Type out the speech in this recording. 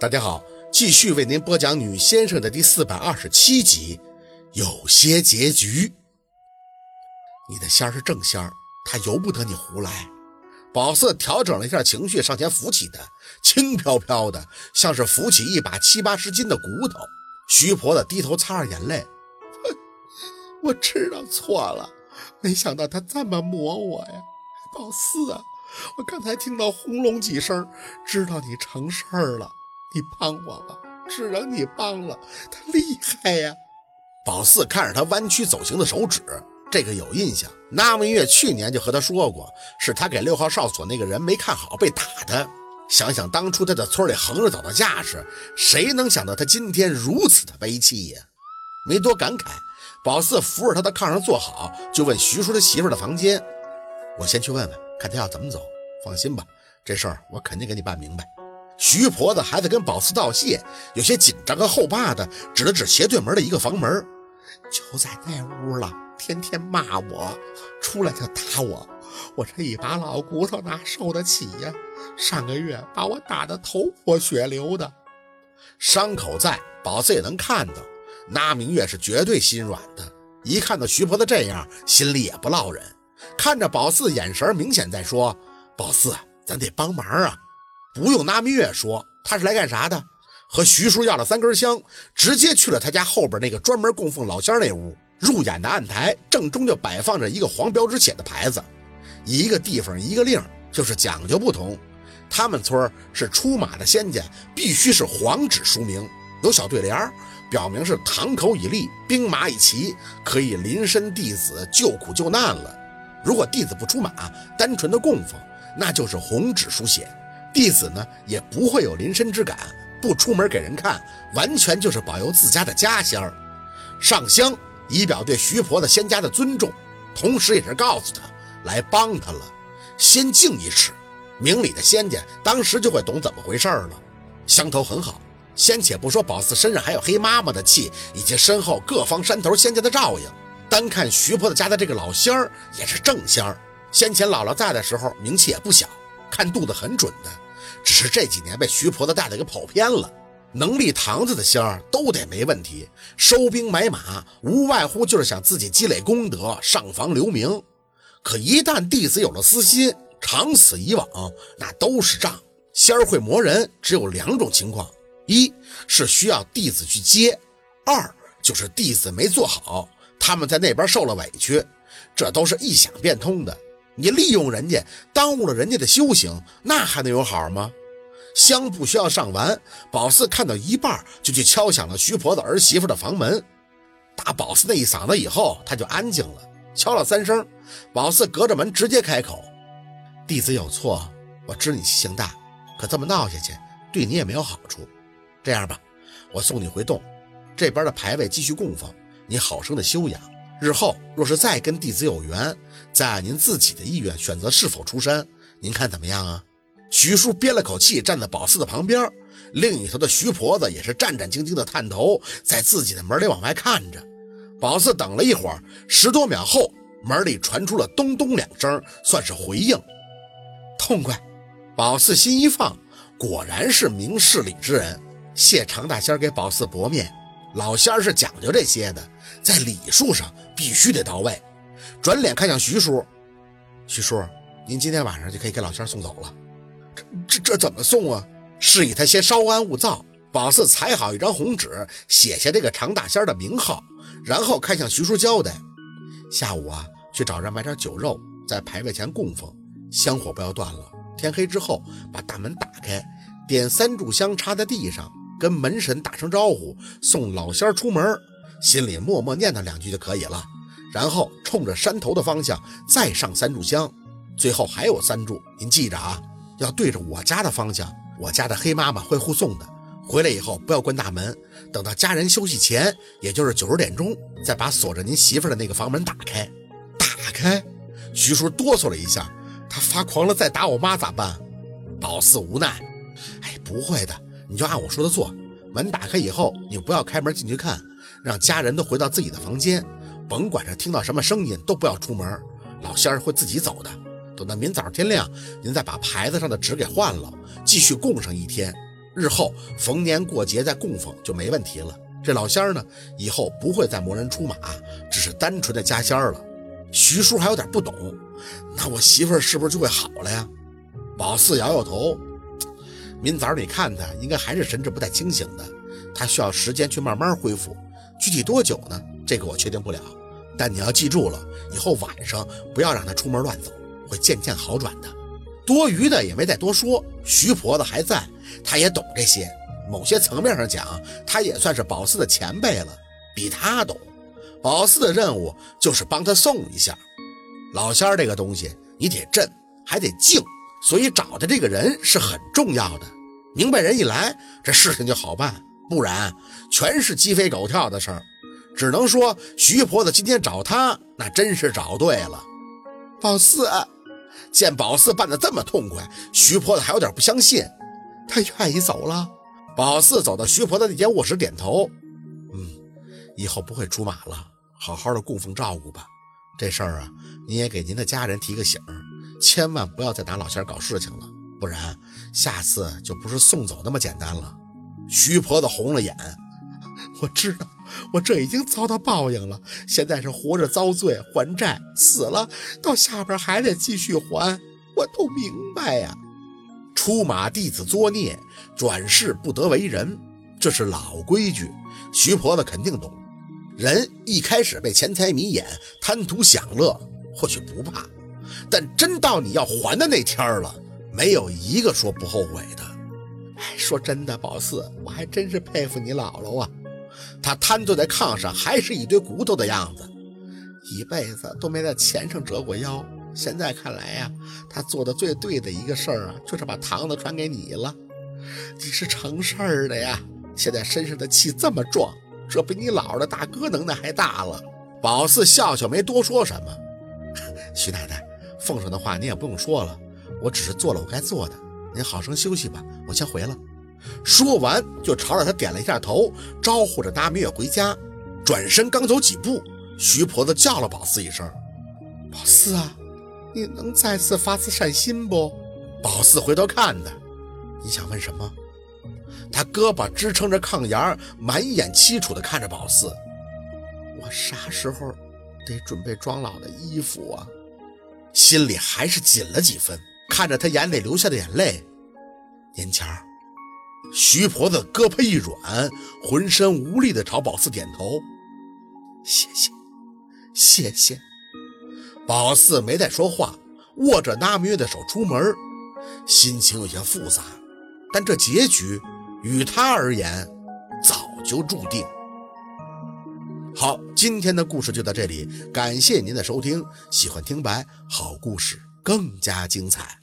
大家好，继续为您播讲《女先生》的第四百二十七集，有些结局。你的仙儿是正仙儿，他由不得你胡来。宝四调整了一下情绪，上前扶起他，轻飘飘的，像是扶起一把七八十斤的骨头。徐婆子低头擦着眼泪，哼 我知道错了，没想到他这么磨我呀，宝四啊，我刚才听到轰隆几声，知道你成事儿了。你帮我吧，只能你帮了。他厉害呀！宝四看着他弯曲走形的手指，这个有印象。那明月去年就和他说过，是他给六号哨所那个人没看好被打的。想想当初他在村里横着走的架势，谁能想到他今天如此的悲戚呀？没多感慨，宝四扶着他的炕上坐好，就问徐叔他媳妇的房间。我先去问问，看他要怎么走。放心吧，这事儿我肯定给你办明白。徐婆子还在跟宝四道谢，有些紧张和后怕的指了指斜对门的一个房门，就在那屋了，天天骂我，出来就打我，我这一把老骨头哪受得起呀？上个月把我打得头破血流的，伤口在，宝四也能看到。那明月是绝对心软的，一看到徐婆子这样，心里也不落忍。看着宝四眼神，明显在说：“宝四，咱得帮忙啊。”不用拿明月说，他是来干啥的？和徐叔要了三根香，直接去了他家后边那个专门供奉老仙那屋。入眼的案台正中就摆放着一个黄标纸写的牌子，一个地方一个令，就是讲究不同。他们村是出马的仙家必须是黄纸书名，有小对联，表明是堂口已立，兵马已齐，可以临身弟子救苦救难了。如果弟子不出马，单纯的供奉，那就是红纸书写。弟子呢也不会有临身之感，不出门给人看，完全就是保佑自家的家仙儿。上香以表对徐婆子仙家的尊重，同时也是告诉他来帮他了，先敬一尺。明理的仙家当时就会懂怎么回事了。香头很好，先且不说宝四身上还有黑妈妈的气，以及身后各方山头仙家的照应，单看徐婆子家的这个老仙儿也是正仙儿。先前姥姥在的时候名气也不小。看肚子很准的，只是这几年被徐婆子带的给跑偏了。能立堂子的仙儿都得没问题，收兵买马无外乎就是想自己积累功德，上房留名。可一旦弟子有了私心，长此以往，那都是账。仙儿会磨人，只有两种情况：一是需要弟子去接；二就是弟子没做好，他们在那边受了委屈，这都是一想变通的。你利用人家，耽误了人家的修行，那还能有好吗？香不需要上完，宝四看到一半就去敲响了徐婆子儿媳妇的房门。打宝四那一嗓子以后，他就安静了。敲了三声，宝四隔着门直接开口：“弟子有错，我知你性大，可这么闹下去对你也没有好处。这样吧，我送你回洞，这边的牌位继续供奉，你好生的修养。日后若是再跟弟子有缘。”再按您自己的意愿选择是否出山，您看怎么样啊？徐叔憋了口气，站在宝四的旁边，另一头的徐婆子也是战战兢兢的探头，在自己的门里往外看着。宝四等了一会儿，十多秒后，门里传出了咚咚两声，算是回应。痛快！宝四心一放，果然是明事理之人。谢常大仙给宝四薄面，老仙是讲究这些的，在礼数上必须得到位。转脸看向徐叔，徐叔，您今天晚上就可以给老仙送走了。这这这怎么送啊？示意他先稍安勿躁。宝四裁好一张红纸，写下这个常大仙的名号，然后看向徐叔交代：下午啊，去找人买点酒肉，在牌位前供奉，香火不要断了。天黑之后，把大门打开，点三炷香插在地上，跟门神打声招呼，送老仙出门，心里默默念叨两句就可以了。然后冲着山头的方向再上三炷香，最后还有三炷，您记着啊，要对着我家的方向。我家的黑妈妈会护送的，回来以后不要关大门，等到家人休息前，也就是九十点钟，再把锁着您媳妇的那个房门打开。打开，徐叔哆嗦了一下，他发狂了再打我妈咋办？宝四无奈，哎，不会的，你就按我说的做。门打开以后，你不要开门进去看，让家人都回到自己的房间。甭管是听到什么声音，都不要出门。老仙儿会自己走的。等到明早天亮，您再把牌子上的纸给换了，继续供上一天。日后逢年过节再供奉就没问题了。这老仙儿呢，以后不会再磨人出马，只是单纯的加仙儿了。徐叔还有点不懂，那我媳妇儿是不是就会好了呀？宝四摇摇头，明早你看他应该还是神志不太清醒的，他需要时间去慢慢恢复，具体多久呢？这个我确定不了。但你要记住了，以后晚上不要让他出门乱走，会渐渐好转的。多余的也没再多说。徐婆子还在，他也懂这些。某些层面上讲，他也算是宝四的前辈了，比他懂。宝四的任务就是帮他送一下。老仙儿这个东西，你得镇，还得静，所以找的这个人是很重要的。明白人一来，这事情就好办；不然，全是鸡飞狗跳的事儿。只能说，徐婆子今天找他，那真是找对了。宝四见宝四办得这么痛快，徐婆子还有点不相信。他愿意走了。宝四走到徐婆子那间卧室，点头：“嗯，以后不会出马了，好好的供奉照顾吧。这事儿啊，你也给您的家人提个醒，千万不要再拿老仙搞事情了，不然下次就不是送走那么简单了。”徐婆子红了眼：“我知道。”我这已经遭到报应了，现在是活着遭罪还债，死了到下边还得继续还，我都明白呀。出马弟子作孽，转世不得为人，这是老规矩。徐婆子肯定懂。人一开始被钱财迷眼，贪图享乐，或许不怕，但真到你要还的那天了，没有一个说不后悔的。说真的，宝四，我还真是佩服你姥姥啊。他瘫坐在炕上，还是一堆骨头的样子，一辈子都没在钱上折过腰。现在看来呀，他做的最对的一个事儿啊，就是把堂子传给你了。你是成事儿的呀，现在身上的气这么壮，这比你姥姥的大哥能耐还大了。宝四笑笑，没多说什么。徐奶奶，奉上的话您也不用说了，我只是做了我该做的。您好生休息吧，我先回了。说完，就朝着他点了一下头，招呼着达明月回家。转身刚走几步，徐婆子叫了宝四一声：“宝四啊，你能再次发次善心不？”宝四回头看他：“你想问什么？”他胳膊支撑着炕沿，满眼凄楚地看着宝四：“我啥时候得准备装老的衣服啊？”心里还是紧了几分，看着他眼里流下的眼泪，年前。徐婆子胳膊一软，浑身无力地朝宝四点头：“谢谢，谢谢。”宝四没再说话，握着那明月的手出门，心情有些复杂。但这结局与他而言早就注定。好，今天的故事就到这里，感谢您的收听。喜欢听白好故事，更加精彩。